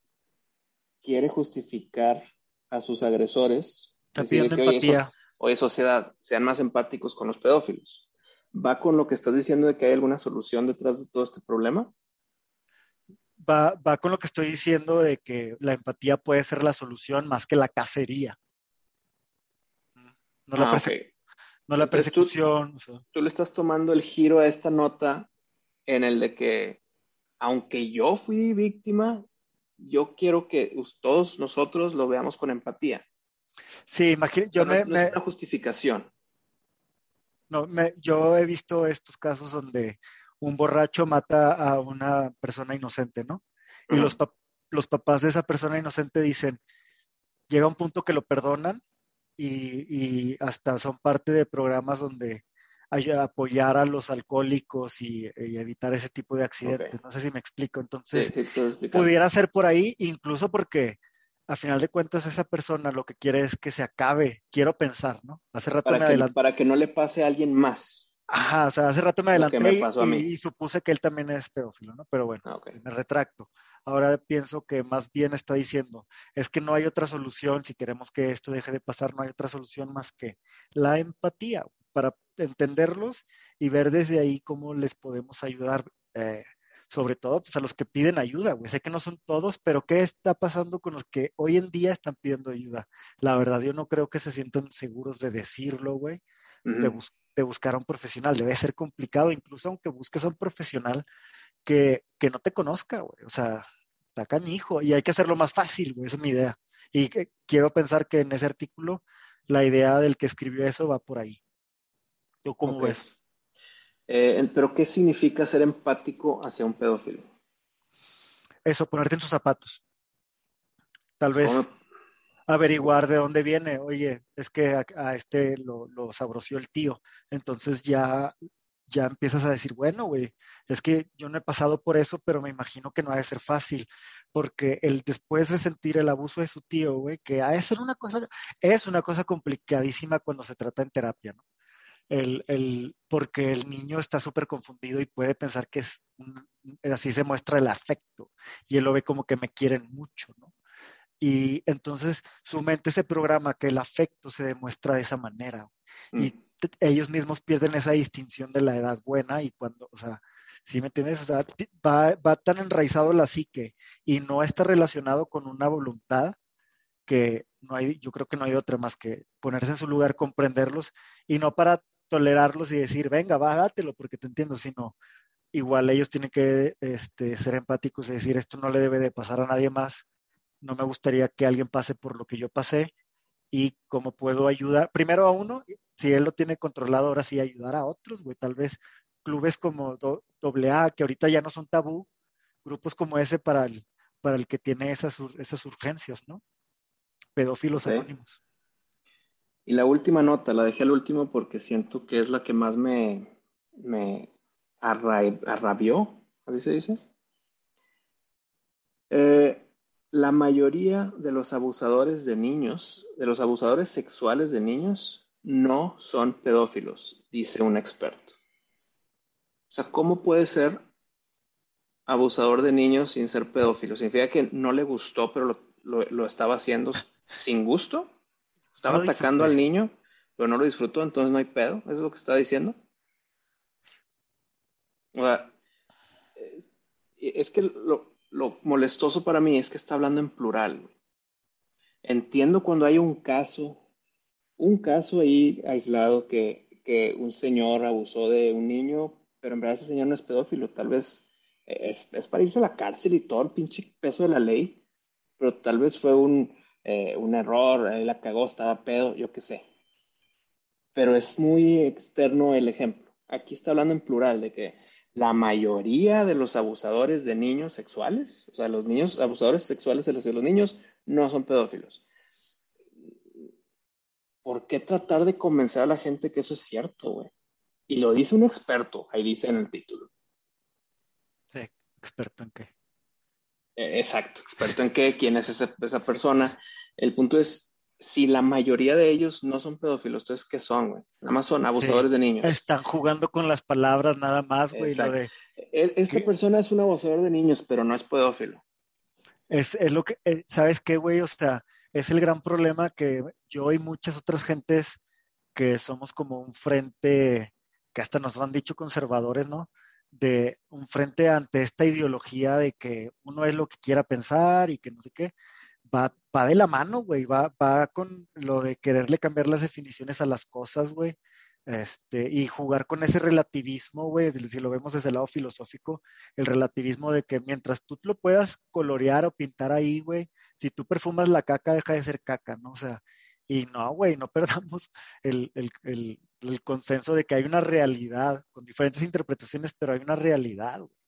quiere justificar a sus agresores. Está pidiendo empatía. oye, sociedad, sean más empáticos con los pedófilos. ¿Va con lo que estás diciendo de que hay alguna solución detrás de todo este problema? Va, va con lo que estoy diciendo de que la empatía puede ser la solución más que la cacería. No la, ah, persecución. Tú, le estás tomando el giro a esta nota en el de que, aunque yo fui víctima, yo quiero que todos nosotros lo veamos con empatía. Sí, imagínate, yo me, no es una justificación. No, me, yo he visto estos casos donde un borracho mata a una persona inocente, ¿no? Y los, los papás de esa persona inocente dicen, llega un punto que lo perdonan y, hasta son parte de programas donde hay apoyar a los alcohólicos y, evitar ese tipo de accidentes. No sé si me explico. Entonces, pudiera ser por ahí, incluso porque a final de cuentas esa persona lo que quiere es que se acabe, quiero pensar, ¿no? Hace rato para me adelanté. Para que no le pase a alguien más. Ajá, o sea, hace rato me adelanté y, supuse que él también es pedófilo, ¿no? Pero bueno, ah, me retracto. Ahora pienso que más bien está diciendo, es que no hay otra solución, si queremos que esto deje de pasar, no hay otra solución más que la empatía, para entenderlos y ver desde ahí cómo les podemos ayudar. Eh, sobre todo pues, a los que piden ayuda, güey. Sé que no son todos, pero ¿qué está pasando con los que hoy en día están pidiendo ayuda? La verdad, yo no creo que se sientan seguros de decirlo, güey, de, buscar a un profesional. Debe ser complicado, incluso aunque busques a un profesional que, que no te conozca, güey. O sea, está cañijo y hay que hacerlo más fácil, güey, esa es mi idea. Y quiero pensar que en ese artículo la idea del que escribió eso va por ahí. ¿Tú cómo ves? Eh, pero, ¿qué significa ser empático hacia un pedófilo? Eso, ponerte en sus zapatos. Tal vez averiguar de dónde viene. Oye, es que a, este lo, sabroció el tío. Entonces ya ya empiezas a decir, bueno, güey, es que yo no he pasado por eso, pero me imagino que no ha de ser fácil, porque el después de sentir el abuso de su tío, güey, que ha de ser una cosa, es una cosa complicadísima cuando se trata en terapia, ¿no? El, el, porque el niño está súper confundido y puede pensar que es así se muestra el afecto y él lo ve como que me quieren mucho, ¿no? Y entonces su mente se programa que el afecto se demuestra de esa manera. Y mm. ellos mismos pierden esa distinción de la edad buena y cuando, o sea, ¿sí me entiendes? O sea, va, va tan enraizado la psique y no está relacionado con una voluntad que no hay, yo creo que no hay otra más que ponerse en su lugar, comprenderlos y no para tolerarlos y decir, venga, va, dátelo porque te entiendo, sino igual ellos tienen que este, ser empáticos y decir, esto no le debe de pasar a nadie más, no me gustaría que alguien pase por lo que yo pasé y cómo puedo ayudar, primero a uno, si él lo tiene controlado, ahora sí ayudar a otros, güey, tal vez clubes como AA, que ahorita ya no son tabú, grupos como ese para el, para el que tiene esas, esas urgencias, ¿no? Pedófilos anónimos. Y la última nota, la dejé al último porque siento que es la que más me, me arrabió, así se dice. Eh, la mayoría de los abusadores de niños, de los abusadores sexuales de niños, no son pedófilos, dice un experto. O sea, ¿cómo puede ser abusador de niños sin ser pedófilo? ¿Significa que no le gustó, pero lo, estaba haciendo sin gusto? ¿Estaba atacando al niño, pero no lo disfrutó, entonces no hay pedo? ¿Eso es lo que está diciendo? O sea, es que lo, lo molestoso para mí es que está hablando en plural. Entiendo cuando hay un caso, un caso ahí aislado que, un señor abusó de un niño, pero en verdad ese señor no es pedófilo, tal vez es, para irse a la cárcel y todo el pinche peso de la ley, pero tal vez fue un, eh, un error, él la cagó, estaba pedo, yo qué sé. Pero es muy externo el ejemplo. Aquí está hablando en plural de que la mayoría de los abusadores de niños sexuales, o sea, los niños abusadores sexuales de los, de los niños no son pedófilos. ¿Por qué tratar de convencer a la gente que eso es cierto, güey? Y lo dice un experto, ahí dice en el título. Sí, experto en qué. Eh, exacto, experto en qué, quién es esa, esa persona. El punto es, si la mayoría de ellos no son pedófilos, entonces ¿qué son, güey? Nada más son abusadores de niños. Están jugando con las palabras nada más, güey. E, esta persona es un abusador de niños, pero no es pedófilo. Es, lo que, eh, ¿sabes qué, güey? O sea, es el gran problema que yo y muchas otras gentes que somos como un frente, que hasta nos han dicho conservadores, ¿no? De un frente ante esta ideología de que uno es lo que quiera pensar y que no sé qué va, va de la mano, güey, va, va con lo de quererle cambiar las definiciones a las cosas, güey. Este, y jugar con ese relativismo, güey, si lo vemos desde el lado filosófico, el relativismo de que mientras tú lo puedas colorear o pintar ahí, güey, si tú perfumas la caca, deja de ser caca, ¿no? O sea, y no, güey, no [laughs] perdamos el, el, el, el, consenso de que hay una realidad con diferentes interpretaciones, pero hay una realidad, güey.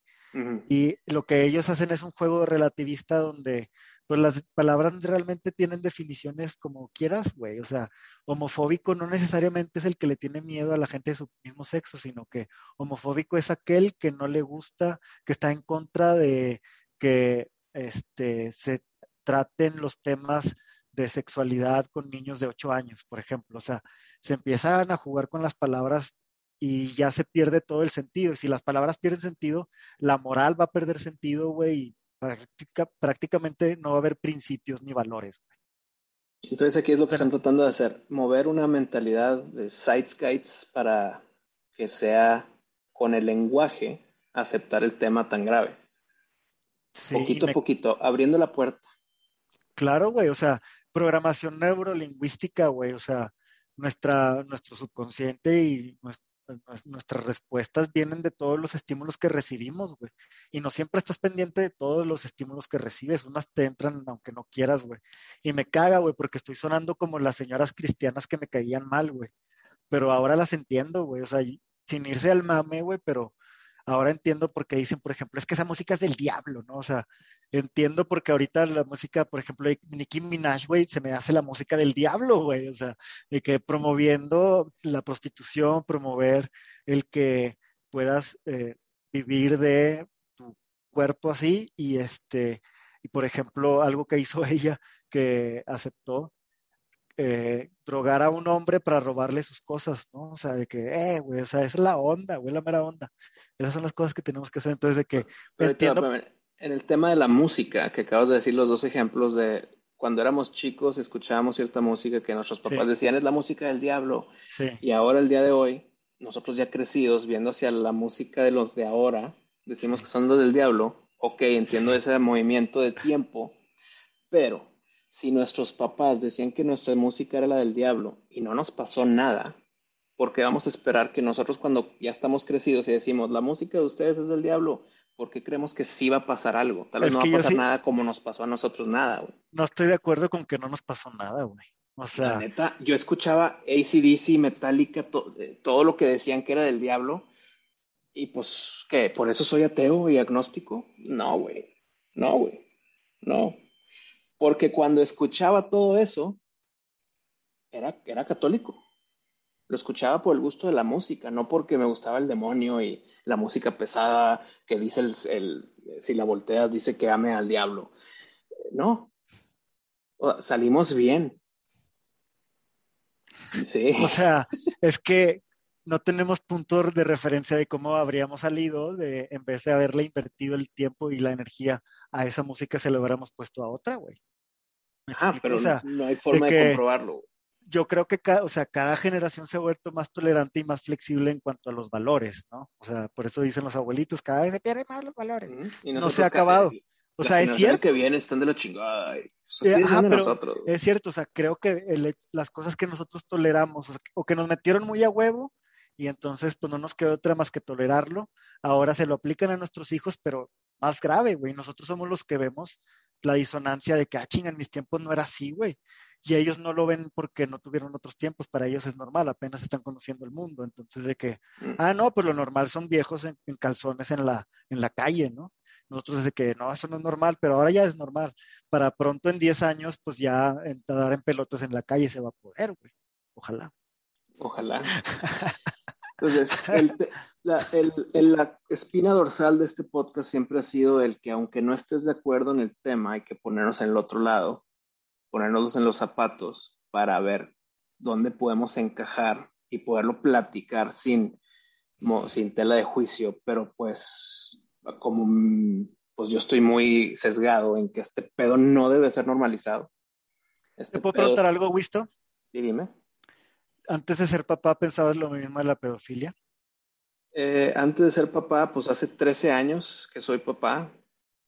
Y lo que ellos hacen es un juego relativista donde pues las palabras realmente tienen definiciones como quieras, güey. O sea, homofóbico no necesariamente es el que le tiene miedo a la gente de su mismo sexo, sino que homofóbico es aquel que no le gusta, que está en contra de que este, se traten los temas de sexualidad con niños de 8 años, por ejemplo. O sea, se empiezan a jugar con las palabras y ya se pierde todo el sentido. Y si las palabras pierden sentido, la moral va a perder sentido, güey, prácticamente no va a haber principios ni valores. Entonces aquí es lo que están tratando de hacer, mover una mentalidad de guides para que sea con el lenguaje aceptar el tema tan grave. poquito a poquito, abriendo la puerta. Claro, güey, o sea, programación neurolingüística, güey, o sea, nuestra, nuestro subconsciente y nuestras respuestas vienen de todos los estímulos que recibimos, güey. Y no siempre estás pendiente de todos los estímulos que recibes. Unas te entran aunque no quieras, güey. Y me caga, güey, porque estoy sonando como las señoras cristianas que me caían mal, güey. Pero ahora las entiendo, güey. O sea, sin irse al mame, güey, pero ahora entiendo por qué dicen, por ejemplo, es que esa música es del diablo, ¿no? O sea, entiendo porque ahorita la música, por ejemplo, de Nicki Minaj, güey, se me hace la música del diablo, güey, o sea, de que promoviendo la prostitución, promover el que puedas eh, vivir de tu cuerpo así y este, y por ejemplo, algo que hizo [laughs] ella que aceptó, eh, drogar a un hombre para robarle sus cosas, ¿no? O sea, de que, eh, güey, o sea, es la onda, güey, la mera onda. Esas son las cosas que tenemos que hacer. Entonces, de que entiendo... En el tema de la música, que acabas de decir los dos ejemplos de cuando éramos chicos escuchábamos cierta música que nuestros papás decían es la música del diablo. Sí. Y ahora, el día de hoy, nosotros ya crecidos, viendo hacia la música de los de ahora, decimos que son los del diablo. Ok, entiendo ese movimiento de tiempo, pero si nuestros papás decían que nuestra música era la del diablo y no nos pasó nada, porque vamos a esperar que nosotros cuando ya estamos crecidos y decimos la música de ustedes es del diablo, porque creemos que sí va a pasar algo? Tal vez no va a pasar nada como nos pasó a nosotros nada, güey. No estoy de acuerdo con que no nos pasó nada, güey. O sea, la neta, yo escuchaba ACDC, Metallica, eh, todo lo que decían que era del diablo. Y pues, ¿qué? ¿Por eso soy ateo y agnóstico? No, güey. No, güey. No. Porque cuando escuchaba todo eso, era, era católico. Lo escuchaba por el gusto de la música, no porque me gustaba el demonio y la música pesada que dice el, si la volteas dice que ame al diablo. No. Salimos bien. Sí. O sea, es que no tenemos punto de referencia de cómo habríamos salido de en vez de haberle invertido el tiempo y la energía a esa música se lo hubiéramos puesto a otra, güey. Ah, pero no, hay forma de, comprobarlo. Yo creo que cada, o sea, cada generación se ha vuelto más tolerante y más flexible en cuanto a los valores, ¿no? O sea, por eso dicen los abuelitos, cada vez se pierden más los valores. no se ha acabado. O sea, es cierto. que viene están de la chingada. Eh, es cierto, o sea, creo que las cosas que nosotros toleramos o, que nos metieron muy a huevo y entonces pues no nos quedó otra más que tolerarlo, ahora se lo aplican a nuestros hijos, pero más grave, güey. Nosotros somos los que vemos la disonancia de que, ah, chinga, en mis tiempos no era así, güey. Y ellos no lo ven porque no tuvieron otros tiempos, para ellos es normal, apenas están conociendo el mundo. Entonces, de que, mm. ah, no, pues lo normal son viejos en, calzones en la, en la calle, ¿no? Nosotros de que, no, eso no es normal, pero ahora ya es normal. Para pronto en 10 años, pues ya entrar en pelotas en la calle se va a poder, güey. Ojalá. Ojalá. [laughs] Entonces, la, la, espina dorsal de este podcast siempre ha sido el que aunque no estés de acuerdo en el tema, hay que ponernos en el otro lado, ponernos en los zapatos para ver dónde podemos encajar y poderlo platicar sin, sin tela de juicio, pero pues como pues yo estoy muy sesgado en que este pedo no debe ser normalizado. Este ¿Te puedo preguntar algo, Wisto? Sí, dime antes de ser papá pensabas lo mismo de la pedofilia? Eh, antes de ser papá, pues hace 13 años que soy papá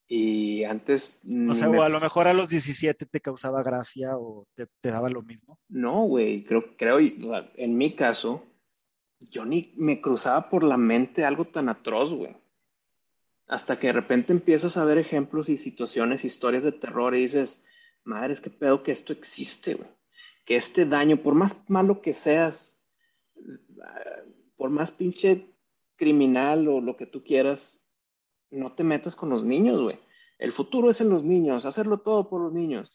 y antes... O sea, o a lo mejor a los 17 te causaba gracia o te, daba lo mismo. No, güey, creo, creo, en mi caso, yo ni me cruzaba por la mente algo tan atroz, güey. Hasta que de repente empiezas a ver ejemplos y situaciones, historias de terror y dices, madre, es que pedo que esto existe, güey que este daño, por más malo que seas, por más pinche criminal o lo que tú quieras, no te metas con los niños, güey. El futuro es en los niños, hacerlo todo por los niños.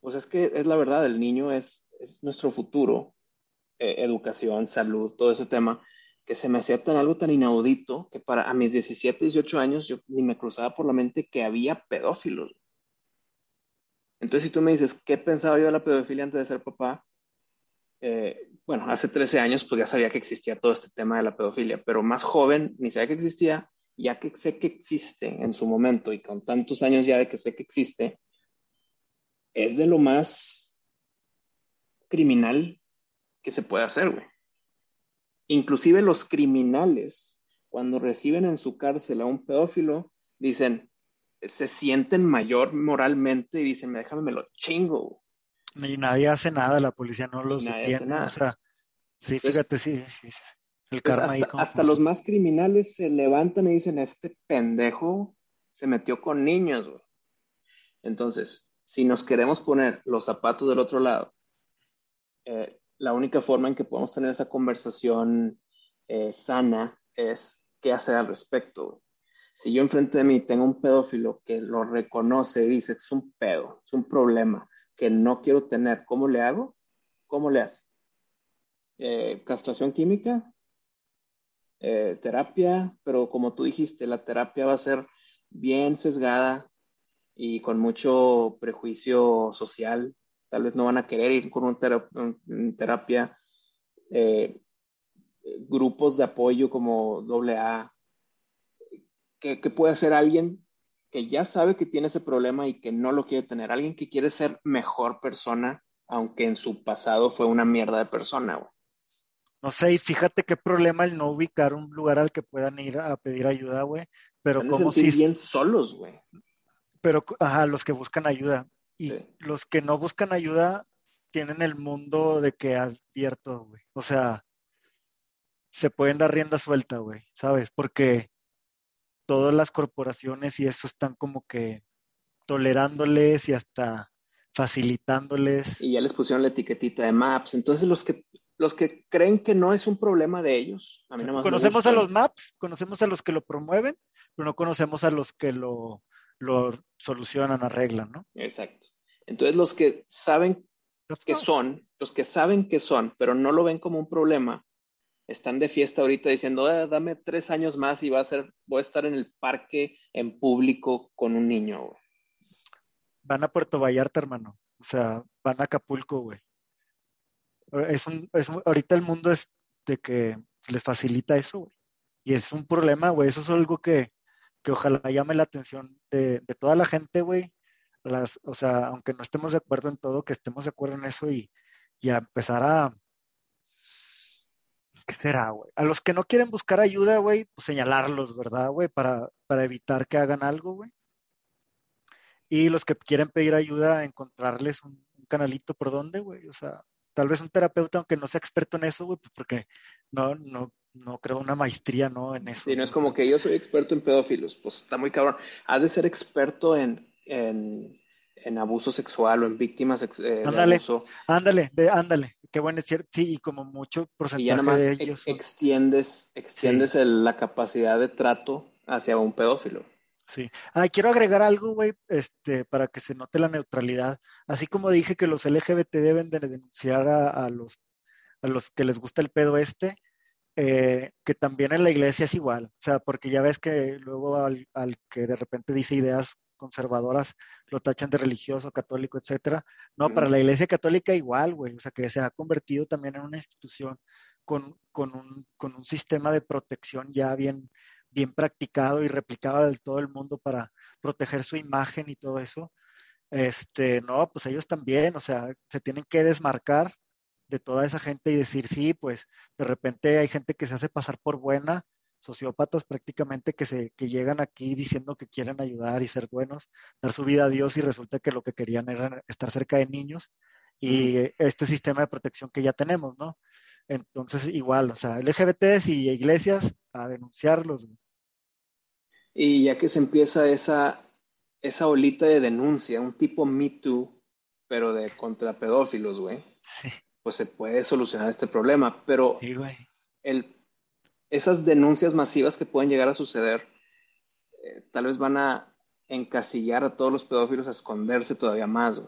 Pues es que es la verdad, el niño es, es nuestro futuro, eh, educación, salud, todo ese tema, que se me hacía tan algo tan inaudito que para a mis 17, 18 años yo ni me cruzaba por la mente que había pedófilos. Entonces, si tú me dices, ¿qué pensaba yo de la pedofilia antes de ser papá? Eh, bueno, hace 13 años pues ya sabía que existía todo este tema de la pedofilia, pero más joven ni sabía que existía, ya que sé que existe en su momento y con tantos años ya de que sé que existe, es de lo más criminal que se puede hacer, güey. Inclusive los criminales, cuando reciben en su cárcel a un pedófilo, dicen, se sienten mayor moralmente y dicen, déjame me lo chingo. Y nadie hace nada, la policía no los detiene. O sea, sí, fíjate, sí, sí, El karma hasta, hasta los más criminales se levantan y dicen, este pendejo se metió con niños, Entonces, si nos queremos poner los zapatos del otro lado, eh, la única forma en que podemos tener esa conversación eh, sana es qué hacer al respecto. Si yo enfrente de mí tengo un pedófilo que lo reconoce y dice, es un pedo, es un problema que no quiero tener, ¿cómo le hago? ¿Cómo le hace? Eh, ¿Castración química? Eh, terapia, pero como tú dijiste, la terapia va a ser bien sesgada y con mucho prejuicio social. Tal vez no van a querer ir con un, terapia. Eh, grupos de apoyo como AA, que, que puede ser alguien que ya sabe que tiene ese problema y que no lo quiere tener, alguien que quiere ser mejor persona, aunque en su pasado fue una mierda de persona, No sé, y fíjate qué problema el no ubicar un lugar al que puedan ir a pedir ayuda, güey. Pero como si... bien solos, güey. Pero, ajá, los que buscan ayuda. Y los que no buscan ayuda tienen el mundo de que abierto, güey. O sea, se pueden dar rienda suelta, güey, ¿sabes? Porque todas las corporaciones y eso están como que tolerándoles y hasta facilitándoles. Y ya les pusieron la etiquetita de maps. Entonces los que los que creen que no es un problema de ellos. A mí conocemos a los maps, conocemos a los que lo promueven, pero no conocemos a los que lo, lo solucionan, arreglan, ¿no? Exacto. Entonces los que saben que son, los que saben que son, pero no lo ven como un problema, están de fiesta ahorita diciendo, ah, dame tres años más y va a ser, voy a estar en el parque en público con un niño, Van a Puerto Vallarta, hermano. O sea, van a Acapulco, güey. Es un, es ahorita el mundo es de que les facilita eso, güey. Y es un problema, güey. Eso es algo que, que ojalá llame la atención de, de toda la gente, güey. O sea, aunque no estemos de acuerdo en todo, que estemos de acuerdo en eso y, y a empezar a, ¿qué será, güey? A los que no quieren buscar ayuda, güey, pues señalarlos, ¿verdad, güey? Para, para evitar que hagan algo, güey. Y los que quieren pedir ayuda, encontrarles un, canalito por dónde, güey. O sea, tal vez un terapeuta, aunque no sea experto en eso, güey, pues porque no, no, no creo una maestría, ¿no? En eso. Sí, no es como que yo soy experto en pedófilos, pues está muy cabrón. Has de ser experto en, en, en abuso sexual o en víctimas eh, ándale, de abuso. Ándale, ándale, qué bueno decir, sí, y como mucho porcentaje de ellos. extiendes, extiendes la capacidad de trato hacia un pedófilo. Sí. Ah, quiero agregar algo, güey, este, para que se note la neutralidad. Así como dije que los LGBT deben de denunciar a, los, a los que les gusta el pedo este, eh, que también en la iglesia es igual. O sea, porque ya ves que luego al, al que de repente dice ideas conservadoras lo tachan de religioso, católico, etcétera. No, para la Iglesia Católica igual, güey, o sea, que se ha convertido también en una institución con, con, un, con un sistema de protección ya bien, bien practicado y replicado del todo el mundo para proteger su imagen y todo eso. Este, no, pues ellos también, o sea, se tienen que desmarcar de toda esa gente y decir, sí, pues de repente hay gente que se hace pasar por buena sociópatas prácticamente que, se, que llegan aquí diciendo que quieren ayudar y ser buenos, dar su vida a Dios y resulta que lo que querían era estar cerca de niños y este sistema de protección que ya tenemos, ¿no? Entonces, igual, o sea, LGBTs y iglesias a denunciarlos. Y ya que se empieza esa, esa olita de denuncia, un tipo Me Too, pero de contra pedófilos, güey, pues se puede solucionar este problema. Pero el esas denuncias masivas que pueden llegar a suceder, eh, tal vez van a encasillar a todos los pedófilos a esconderse todavía más.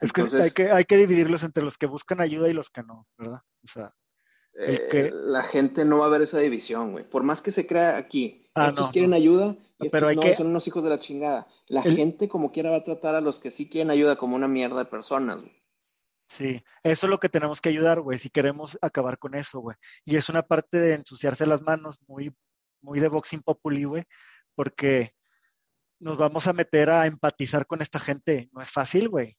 Es que, hay que hay que dividirlos entre los que buscan ayuda y los que no, ¿verdad? O sea, eh, la gente no va a ver esa división, güey. Por más que se crea aquí, ah, estos quieren ayuda, y Pero hay no, que... son unos hijos de la chingada. La gente como quiera va a tratar a los que sí quieren ayuda como una mierda de personas. Güey. Sí, eso es lo que tenemos que ayudar, güey, si queremos acabar con eso, güey. Y es una parte de ensuciarse las manos, muy, muy de boxing populi, güey, porque nos vamos a meter a empatizar con esta gente. No es fácil, güey.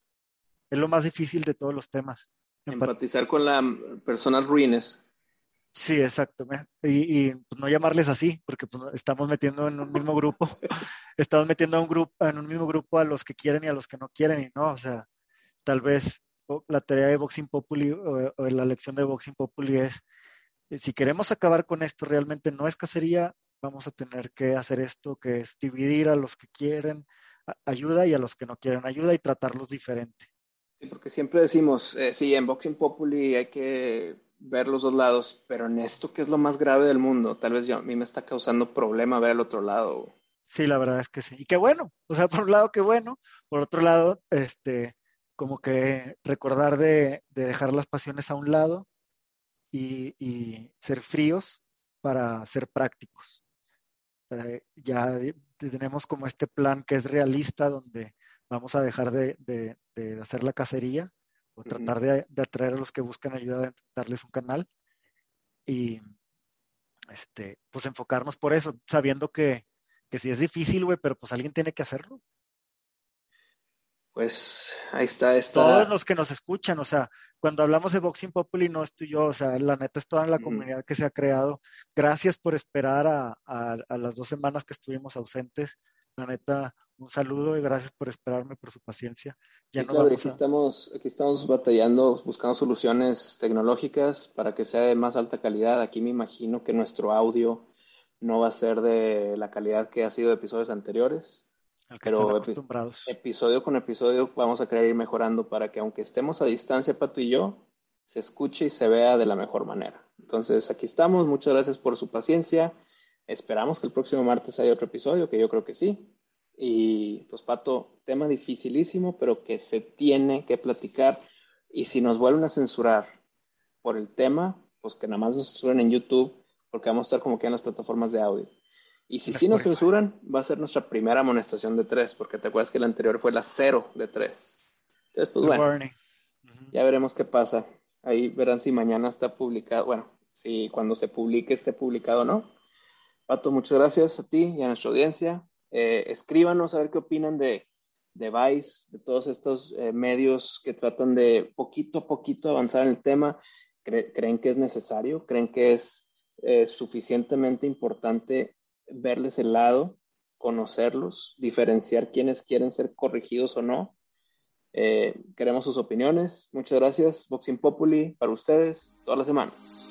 Es lo más difícil de todos los temas. empatizar con las personas ruines. Sí, exacto. Y, y pues, no llamarles así, porque pues, estamos metiendo en un mismo grupo, [laughs] estamos metiendo a un grupo, en un mismo grupo a los que quieren y a los que no quieren, y no, o sea, tal vez la tarea de Boxing Populi o, la lección de Boxing Populi es, eh, si queremos acabar con esto, realmente no es cacería, vamos a tener que hacer esto, que es dividir a los que quieren ayuda y a los que no quieren ayuda y tratarlos diferente. Sí, porque siempre decimos, eh, sí, en Boxing Populi hay que ver los dos lados, pero en esto que es lo más grave del mundo, tal vez yo, a mí me está causando problema ver el otro lado. Sí, la verdad es que sí. Y qué bueno, o sea, [laughs] por un lado, qué bueno. Por otro lado, este, como que recordar de, dejar las pasiones a un lado y, ser fríos para ser prácticos. Eh, ya tenemos como este plan que es realista, donde vamos a dejar de, hacer la cacería o tratar de, atraer a los que buscan ayuda, darles un canal y este, pues enfocarnos por eso, sabiendo que, que sí es difícil, güey, pero pues alguien tiene que hacerlo. Pues ahí está, está. Todos los que nos escuchan, o sea, cuando hablamos de Boxing Populi no estoy yo, o sea, la neta es toda la comunidad que se ha creado. Gracias por esperar a, a, las dos semanas que estuvimos ausentes. La neta, un saludo y gracias por esperarme, por su paciencia. Ya no claro, aquí, estamos, aquí estamos batallando, buscando soluciones tecnológicas para que sea de más alta calidad. Aquí me imagino que nuestro audio no va a ser de la calidad que ha sido de episodios anteriores pero episodio con episodio vamos a querer ir mejorando para que aunque estemos a distancia, Pato y yo, se escuche y se vea de la mejor manera. Entonces, aquí estamos. Muchas gracias por su paciencia. Esperamos que el próximo martes haya otro episodio, que yo creo que sí. Y pues, Pato, tema dificilísimo, pero que se tiene que platicar. Y si nos vuelven a censurar por el tema, pues que nada más nos censuren en YouTube, porque vamos a estar como que en las plataformas de audio. Y si sí nos censuran, va a ser nuestra primera amonestación de tres, porque te acuerdas que la anterior fue la cero de tres. Entonces, pues bueno, ya veremos qué pasa. Ahí verán si mañana está publicado, bueno, si cuando se publique esté publicado o no. Pato, muchas gracias a ti y a nuestra audiencia. Eh, escríbanos a ver qué opinan de, de Vice, de todos estos eh, medios que tratan de poquito a poquito avanzar en el tema. ¿Creen que es necesario? ¿Creen que es eh, suficientemente importante verles el lado, conocerlos, diferenciar quiénes quieren ser corregidos o no. Eh, queremos sus opiniones. Muchas gracias. Boxing Populi para ustedes todas las semanas.